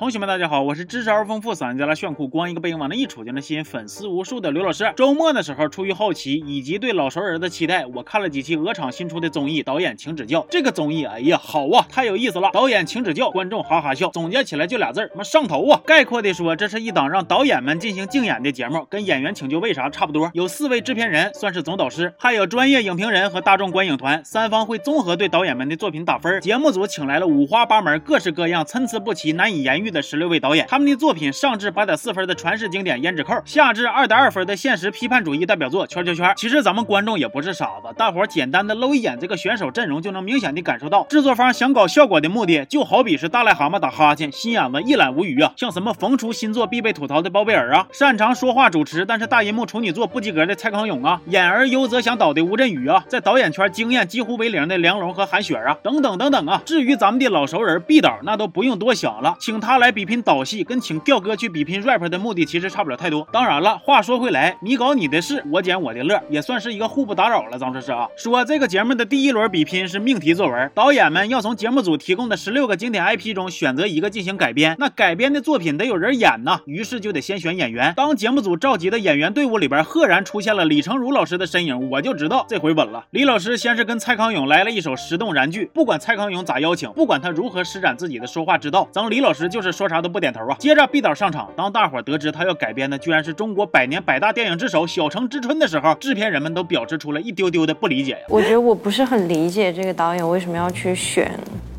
同学们，大家好，我是知识而丰富、嗓音贼拉炫酷、光一个背影往那一杵就能吸引粉丝无数的刘老师。周末的时候，出于好奇以及对老熟人的期待，我看了几期鹅厂新出的综艺《导演请指教》。这个综艺，哎呀，好啊，太有意思了！导演请指教，观众哈哈笑。总结起来就俩字儿，妈上头啊！概括的说，这是一档让导演们进行竞演的节目，跟演员请就为啥差不多。有四位制片人，算是总导师，还有专业影评人和大众观影团，三方会综合对导演们的作品打分。节目组请来了五花八门、各式各样、参差不齐、难以言喻。的十六位导演，他们的作品上至八点四分的传世经典《胭脂扣》，下至二点二分的现实批判主义代表作《圈圈圈》。其实咱们观众也不是傻子，大伙简单的搂一眼这个选手阵容，就能明显的感受到制作方想搞效果的目的，就好比是大癞蛤蟆打哈欠，心眼子一览无余啊。像什么逢出新作必被吐槽的包贝尔啊，擅长说话主持但是大银幕处女座不及格的蔡康永啊，演而优则想导的吴镇宇啊，在导演圈经验几乎为零的梁龙和韩雪啊，等等等等啊。至于咱们的老熟人毕导，那都不用多想了，请他来比拼导戏。跟请调哥去比拼 rap 的目的其实差不了太多。当然了，话说回来，你搞你的事，我捡我的乐，也算是一个互不打扰了。咱说是啊，说这个节目的第一轮比拼是命题作文，导演们要从节目组提供的十六个经典 IP 中选择一个进行改编。那改编的作品得有人演呐，于是就得先选演员。当节目组召集的演员队伍里边赫然出现了李成儒老师的身影，我就知道这回稳了。李老师先是跟蔡康永来了一首石动燃剧，不管蔡康永咋邀请，不管他如何施展自己的说话之道，咱李老师就是说啥都不点头啊。接着毕导上场，当大伙得知他要改编的居然是中国百年百大电影之首《小城之春》的时候，制片人们都表示出了一丢丢的不理解呀。我觉得我不是很理解这个导演为什么要去选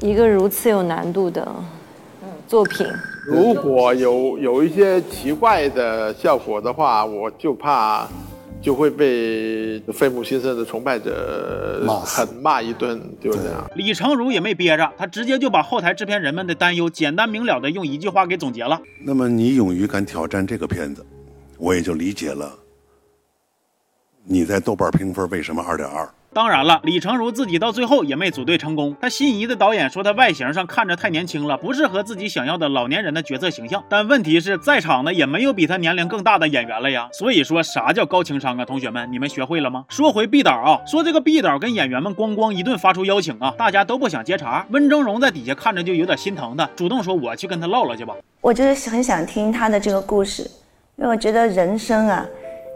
一个如此有难度的作品。如果有有一些奇怪的效果的话，我就怕。就会被费穆先生的崇拜者狠骂一顿，就是这样。李成儒也没憋着，他直接就把后台制片人们的担忧简单明了的用一句话给总结了。那么你勇于敢挑战这个片子，我也就理解了。你在豆瓣评分为什么二点二？当然了，李成儒自己到最后也没组队成功。他心仪的导演说他外形上看着太年轻了，不适合自己想要的老年人的角色形象。但问题是在场的也没有比他年龄更大的演员了呀。所以说啥叫高情商啊？同学们，你们学会了吗？说回毕导啊，说这个毕导跟演员们咣咣一顿发出邀请啊，大家都不想接茬。温峥嵘在底下看着就有点心疼的，主动说我去跟他唠唠去吧。我就是很想听他的这个故事，因为我觉得人生啊。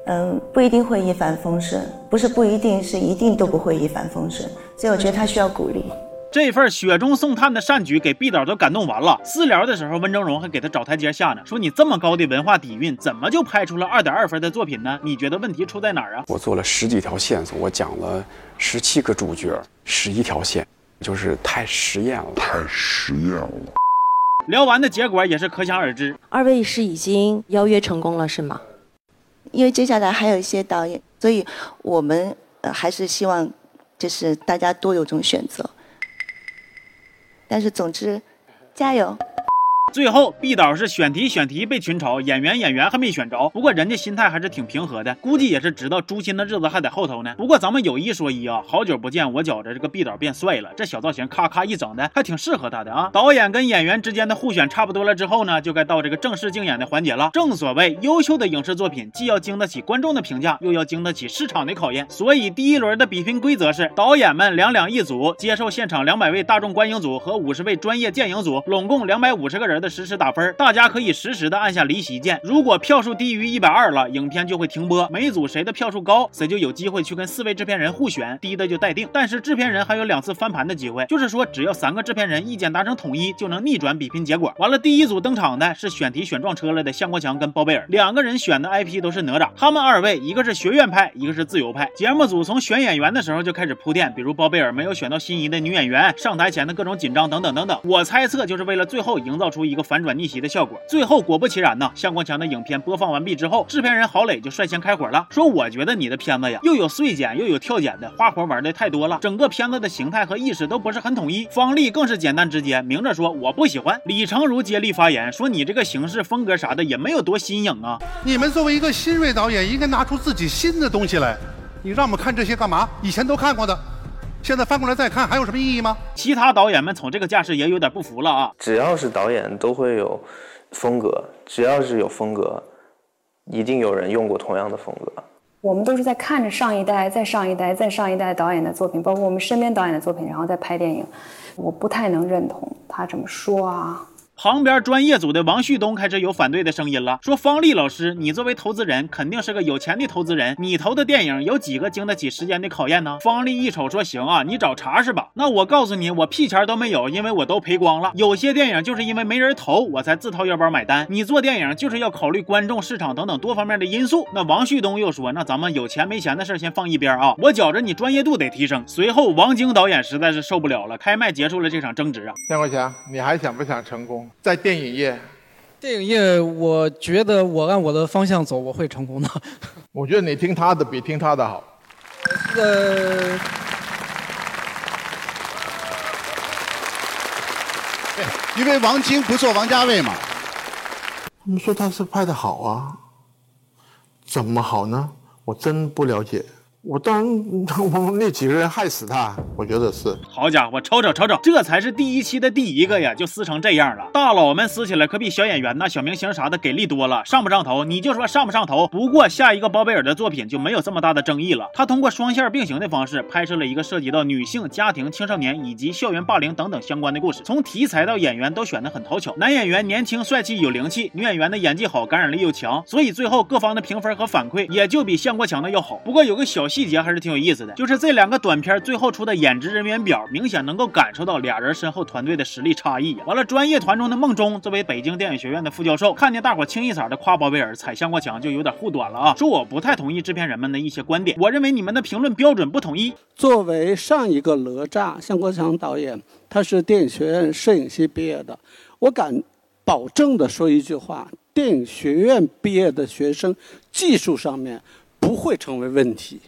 嗯，不一定会一帆风顺，不是不一定是一定都不会一帆风顺，所以我觉得他需要鼓励。这份雪中送炭的善举给毕导都感动完了。私聊的时候，温峥嵘还给他找台阶下呢，说你这么高的文化底蕴，怎么就拍出了二点二分的作品呢？你觉得问题出在哪儿啊？我做了十几条线索，我讲了十七个主角，十一条线，就是太实验了，太实验了。聊完的结果也是可想而知。二位是已经邀约成功了是吗？因为接下来还有一些导演，所以我们呃还是希望，就是大家多有这种选择。但是总之，加油。最后，毕导是选题选题被群嘲，演员演员还没选着。不过人家心态还是挺平和的，估计也是知道诛心的日子还在后头呢。不过咱们有一说一啊，好久不见，我觉着这个毕导变帅了，这小造型咔咔一整的，还挺适合他的啊。导演跟演员之间的互选差不多了之后呢，就该到这个正式竞演的环节了。正所谓，优秀的影视作品既要经得起观众的评价，又要经得起市场的考验。所以第一轮的比拼规则是，导演们两两一组，接受现场两百位大众观影组和五十位专业电影组，拢共两百五十个人。的实时打分，大家可以实时的按下离席键。如果票数低于一百二了，影片就会停播。每组谁的票数高，谁就有机会去跟四位制片人互选，低的就待定。但是制片人还有两次翻盘的机会，就是说只要三个制片人意见达成统一，就能逆转比拼结果。完了，第一组登场的是选题选撞车了的向国强跟包贝尔，两个人选的 IP 都是哪吒。他们二位一个是学院派，一个是自由派。节目组从选演员的时候就开始铺垫，比如包贝尔没有选到心仪的女演员，上台前的各种紧张等等等等。我猜测就是为了最后营造出。一个反转逆袭的效果，最后果不其然呢，向光强的影片播放完毕之后，制片人郝磊就率先开火了，说我觉得你的片子呀，又有碎剪又有跳剪的，花活玩的太多了，整个片子的形态和意识都不是很统一。方丽更是简单直接，明着说我不喜欢。李成儒接力发言说，你这个形式风格啥的也没有多新颖啊，你们作为一个新锐导演，应该拿出自己新的东西来，你让我们看这些干嘛？以前都看过的。现在翻过来再看，还有什么意义吗？其他导演们从这个架势也有点不服了啊！只要是导演都会有风格，只要是有风格，一定有人用过同样的风格。我们都是在看着上一代、再上一代、再上一代导演的作品，包括我们身边导演的作品，然后再拍电影。我不太能认同他这么说啊。旁边专业组的王旭东开始有反对的声音了，说方丽老师，你作为投资人，肯定是个有钱的投资人，你投的电影有几个经得起时间的考验呢？方丽一瞅说，行啊，你找茬是吧？那我告诉你，我屁钱都没有，因为我都赔光了。有些电影就是因为没人投，我才自掏腰包买单。你做电影就是要考虑观众、市场等等多方面的因素。那王旭东又说，那咱们有钱没钱的事先放一边啊，我觉着你专业度得提升。随后，王晶导演实在是受不了了，开麦结束了这场争执啊。向国强，你还想不想成功在电影业？电影业，我觉得我按我的方向走，我会成功的。我觉得你听他的比听他的好。呃，因为王晶不做王家卫嘛。他们说他是拍的好啊，怎么好呢？我真不了解。我当然，我那几个人害死他，我觉得是。好家伙，瞅瞅瞅瞅，这才是第一期的第一个呀，就撕成这样了。大佬们撕起来可比小演员呐、小明星啥的给力多了，上不上头？你就说上不上头？不过下一个包贝尔的作品就没有这么大的争议了。他通过双线并行的方式拍摄了一个涉及到女性、家庭、青少年以及校园霸凌等等相关的故事，从题材到演员都选得很讨巧。男演员年轻帅气有灵气，女演员的演技好，感染力又强，所以最后各方的评分和反馈也就比向国强的要好。不过有个小细节还是挺有意思的，就是这两个短片最后出的演演职人员表，明显能够感受到俩人身后团队的实力差异。完了，专业团中的孟中作为北京电影学院的副教授，看见大伙清一色的夸包贝尔、踩向国强，就有点护短了啊，说我不太同意制片人们的一些观点，我认为你们的评论标准不统一。作为上一个哪吒，向国强导演，他是电影学院摄影系毕业的，我敢保证的说一句话：电影学院毕业的学生，技术上面不会成为问题。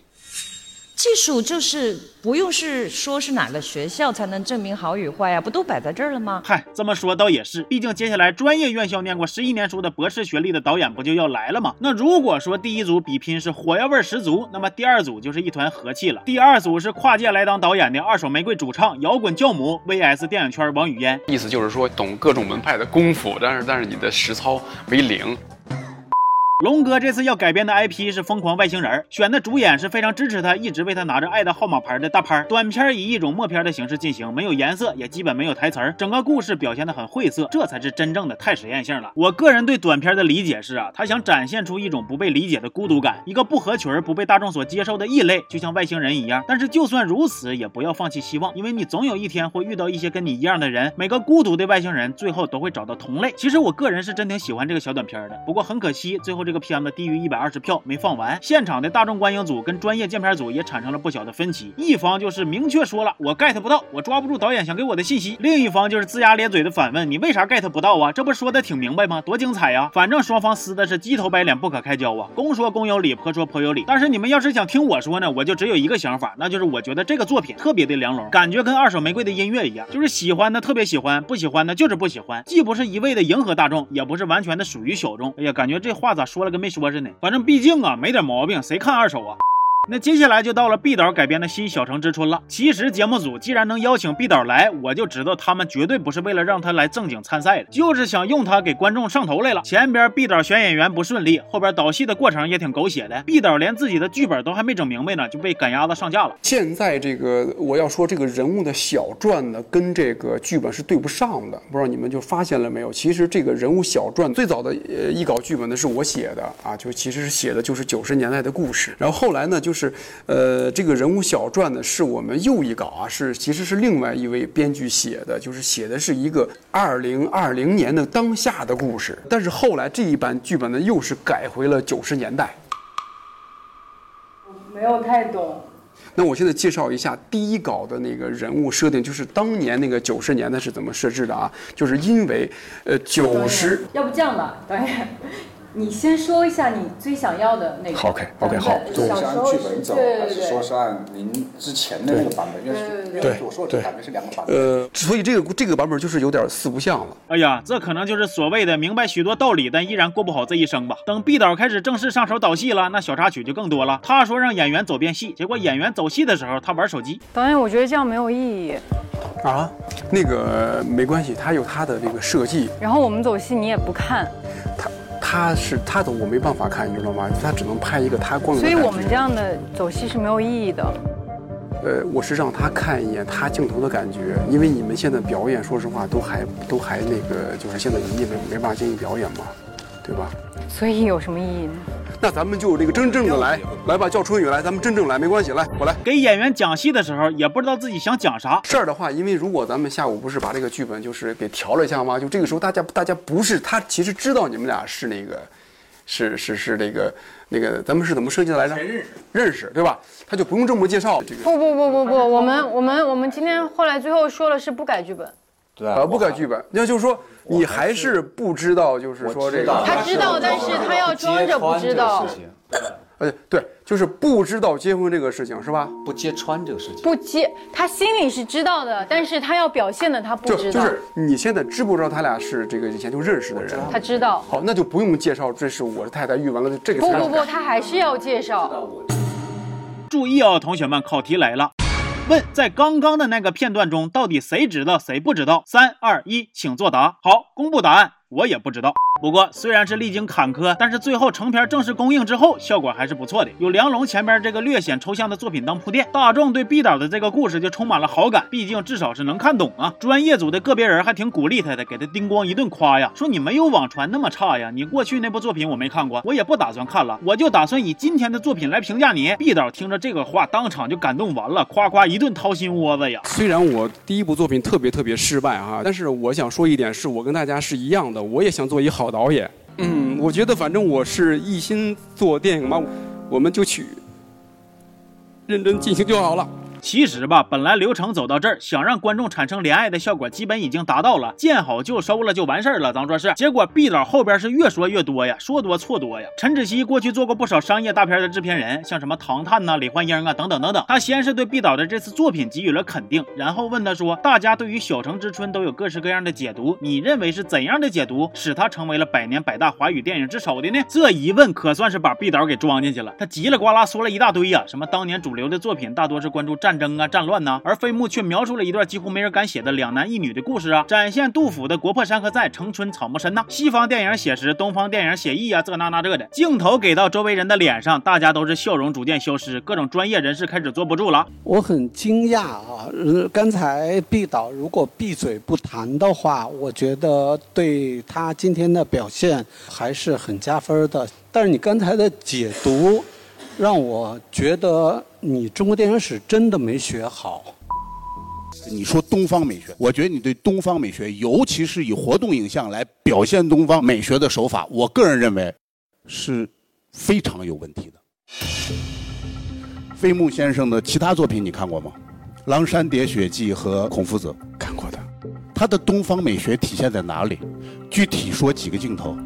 技术就是不用是说是哪个学校才能证明好与坏呀，不都摆在这儿了吗？嗨，这么说倒也是，毕竟接下来专业院校念过十一年书的博士学历的导演不就要来了吗？那如果说第一组比拼是火药味十足，那么第二组就是一团和气了。第二组是跨界来当导演的二手玫瑰主唱摇滚教母 VS 电影圈王语嫣，意思就是说懂各种门派的功夫，但是但是你的实操为零。龙哥这次要改编的 IP 是《疯狂外星人》，选的主演是非常支持他，一直为他拿着爱的号码牌的大潘。短片以一种默片的形式进行，没有颜色，也基本没有台词儿，整个故事表现的很晦涩，这才是真正的太实验性了。我个人对短片的理解是啊，他想展现出一种不被理解的孤独感，一个不合群、不被大众所接受的异类，就像外星人一样。但是就算如此，也不要放弃希望，因为你总有一天会遇到一些跟你一样的人。每个孤独的外星人最后都会找到同类。其实我个人是真挺喜欢这个小短片的，不过很可惜，最后这个片子低于一百二十票没放完。现场的大众观影组跟专业鉴片组也产生了不小的分歧，一方就是明确说了我 get 不到，我抓不住导演想给我的信息；另一方就是龇牙咧嘴的反问你为啥 get 不到啊？这不说的挺明白吗？多精彩呀！反正双方撕的是鸡头白脸不可开交啊，公说公有理，婆说婆有理。但是你们要是想听我说呢，我就只有一个想法，那就是我觉得这个作品特别的凉笼，感觉跟二手玫瑰的音乐一样，就是喜欢的特别喜欢，不喜欢的就是不喜欢，既不是一味的迎合大众，也不是完全的属于小众。哎呀，感觉这话咋说说了跟没说似的。反正毕竟啊，没点毛病，谁看二手啊？那接下来就到了毕导改编的新《小城之春》了。其实节目组既然能邀请毕导来，我就知道他们绝对不是为了让他来正经参赛的，就是想用他给观众上头来了。前边毕导选演员不顺利，后边导戏的过程也挺狗血的。毕导连自己的剧本都还没整明白呢，就被赶鸭子上架了。现在这个我要说这个人物的小传呢，跟这个剧本是对不上的，不知道你们就发现了没有？其实这个人物小传最早的呃一稿剧本呢是我写的啊，就其实是写的就是九十年代的故事，然后后来呢就是。是，呃，这个人物小传呢，是我们又一稿啊，是其实是另外一位编剧写的，就是写的是一个二零二零年的当下的故事，但是后来这一版剧本呢，又是改回了九十年代。没有太懂。那我现在介绍一下第一稿的那个人物设定，就是当年那个九十年代是怎么设置的啊？就是因为，呃，九十，要不这样吧，导演。你先说一下你最想要的那个。OK OK 好。对，是按剧本走，还是说是按您之前的那个版本？因为对我说的版本是两个版本。呃，所以这个这个版本就是有点四不像了。哎呀，这可能就是所谓的明白许多道理，但依然过不好这一生吧。等毕导开始正式上手导戏了，那小插曲就更多了。他说让演员走遍戏，结果演员走戏的时候他玩手机。导演，我觉得这样没有意义。啊？那个没关系，他有他的这个设计。然后我们走戏你也不看。他。他是他的，我没办法看，你知道吗？他只能拍一个他光。所以我们这样的走戏是没有意义的。呃，我是让他看一眼他镜头的感觉，因为你们现在表演，说实话都还都还那个，就是现在你也没没办法进行表演嘛，对吧？所以有什么意义呢？那咱们就这个真正的来来吧，叫春雨来，咱们真正来，没关系，来我来。给演员讲戏的时候，也不知道自己想讲啥事儿的话，因为如果咱们下午不是把这个剧本就是给调了一下吗？就这个时候大家大家不是他其实知道你们俩是那个，是是是那个那个咱们是怎么设计的来着？认识认识对吧？他就不用这么介绍这个。不不不不不，我们我们我们今天后来最后说了是不改剧本。对啊，不改剧本，那就是说。你还是不知道，就是说这个，他知道，但是他要装着不知道。呃，对，就是不知道结婚这个事情是吧？不揭穿这个事情。不揭，他心里是知道的，但是他要表现的他不知道。就是你现在知不知道他俩是这个以前就认识的人？他知道。好，那就不用介绍，这是我的太太玉文了。这个不不不，他还是要介绍。注意哦，同学们，考题来了。问，在刚刚的那个片段中，到底谁知道，谁不知道？三二一，请作答。好，公布答案，我也不知道。不过，虽然是历经坎坷，但是最后成片正式公映之后，效果还是不错的。有梁龙前边这个略显抽象的作品当铺垫，大众对毕导的这个故事就充满了好感。毕竟至少是能看懂啊。专业组的个别人还挺鼓励他的，给他叮咣一顿夸呀，说你没有网传那么差呀。你过去那部作品我没看过，我也不打算看了，我就打算以今天的作品来评价你。毕导听着这个话，当场就感动完了，夸夸一顿掏心窝子呀。虽然我第一部作品特别特别失败哈，但是我想说一点，是我跟大家是一样的，我也想做一好导演。嗯，我觉得反正我是一心做电影嘛，我们就去认真进行就好了。其实吧，本来流程走到这儿，想让观众产生怜爱的效果，基本已经达到了，见好就收了，就完事儿了。咱说是，结果毕导后边是越说越多呀，说多错多呀。陈芷希过去做过不少商业大片的制片人，像什么《唐探》呐、《李焕英》啊等等等等。他先是对毕导的这次作品给予了肯定，然后问他说：“大家对于《小城之春》都有各式各样的解读，你认为是怎样的解读使他成为了百年百大华语电影之首的呢？”这一问可算是把毕导给装进去了，他叽里呱啦说了一大堆呀，什么当年主流的作品大多是关注战战争啊、战乱呐。而飞木却描述了一段几乎没人敢写的两男一女的故事啊，展现杜甫的“国破山河在，城春草木深”呐。西方电影写实，东方电影写意啊，这那那这的。镜头给到周围人的脸上，大家都是笑容逐渐消失，各种专业人士开始坐不住了。我很惊讶啊，刚才毕导如果闭嘴不谈的话，我觉得对他今天的表现还是很加分的。但是你刚才的解读。让我觉得你中国电影史真的没学好。你说东方美学，我觉得你对东方美学，尤其是以活动影像来表现东方美学的手法，我个人认为是非常有问题的。飞木先生的其他作品你看过吗？《狼山喋血记》和《孔夫子》看过的。他的东方美学体现在哪里？具体说几个镜头？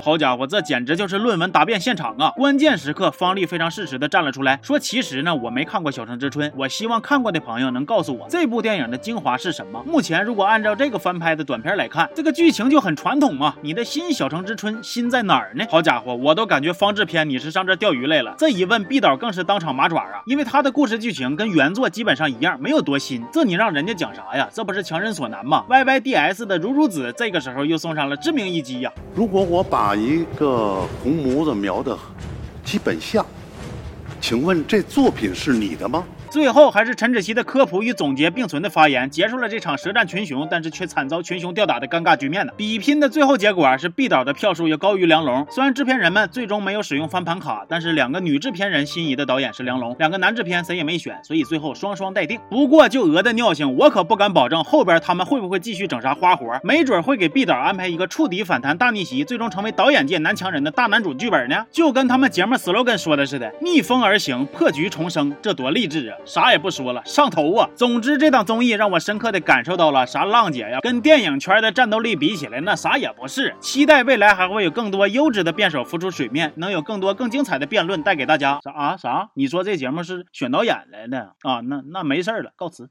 好家伙，这简直就是论文答辩现场啊！关键时刻，方丽非常适时的站了出来，说：“其实呢，我没看过《小城之春》，我希望看过的朋友能告诉我这部电影的精华是什么。目前，如果按照这个翻拍的短片来看，这个剧情就很传统嘛。你的新《小城之春》新在哪儿呢？好家伙，我都感觉方制片你是上这钓鱼来了。这一问，毕导更是当场麻爪啊，因为他的故事剧情跟原作基本上一样，没有多新。这你让人家讲啥呀？这不是强人所难吗？Y Y D S 的如如子这个时候又送上了致命一击呀！如果我把把一个红模子描的基本像，请问这作品是你的吗？最后还是陈芷希的科普与总结并存的发言，结束了这场舌战群雄，但是却惨遭群雄吊打的尴尬局面呢。比拼的最后结果是毕导的票数要高于梁龙，虽然制片人们最终没有使用翻盘卡，但是两个女制片人心仪的导演是梁龙，两个男制片谁也没选，所以最后双双待定。不过就鹅的尿性，我可不敢保证后边他们会不会继续整啥花活，没准会给毕导安排一个触底反弹大逆袭，最终成为导演界男强人的大男主剧本呢？就跟他们节目 slogan 说的似的，逆风而行，破局重生，这多励志啊！啥也不说了，上头啊！总之，这档综艺让我深刻的感受到了啥浪姐呀，跟电影圈的战斗力比起来，那啥也不是。期待未来还会有更多优质的辩手浮出水面，能有更多更精彩的辩论带给大家。啥啊啥？你说这节目是选导演来的啊？那那没事了，告辞。